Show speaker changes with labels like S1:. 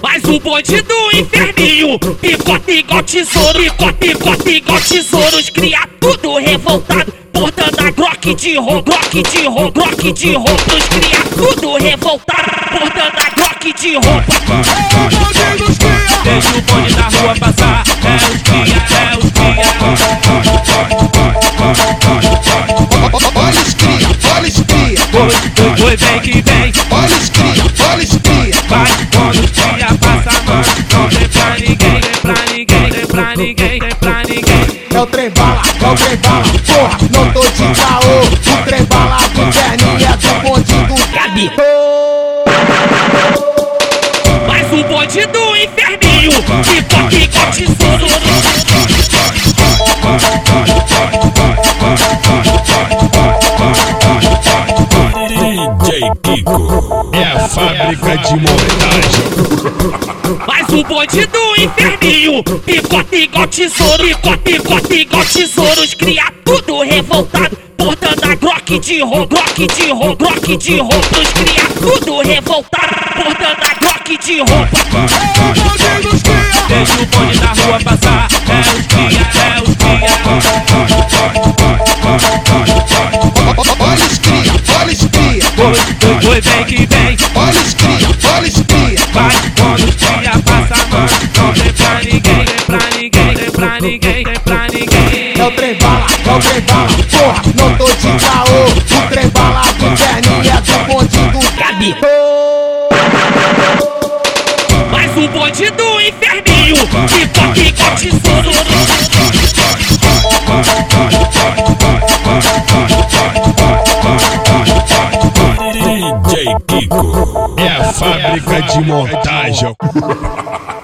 S1: Mais um bonde do inferninho Picota igual tesouro Picota, picota igual tesouros Cria tudo revoltado Portando a Glock de roupa Glock de roupa Glock de roupa Os cria tudo revoltado Portando a Glock de roupa
S2: Deixa o bonde na rua passar É os cria, é os cria Oi, oi, vem que vem.
S3: Olha os cria, olha os cria.
S2: Vai quando os cria passa a mão Não tem pra ninguém, tem pra ninguém Tem pra ninguém, tem pra ninguém
S3: É o trem bala, é o trem bala, porra, não tô de caô. O trem bala do é do bonde do
S1: Gabi. Mais um bonde do inferninho. Picota igual tesouro
S4: Kiko é a fábrica de montagem.
S1: Mais um bonde do inferninho. Picota igual tesouro Picota, picota igual tesouros Cria tudo revoltado Portando a Glock de Glock de Glock de roupa. Os cria tudo revoltado Portando a Glock de roupa
S2: ninguém Tem pra ninguém,
S3: É o trem bala, é o trem bala, porra, não tô de caô. O trem bala do inferninho é do bonde do
S1: Gabi. Mais um bonde do inferninho. Picota igual tesouro
S4: DJ Kiko. É a fábrica de montagem.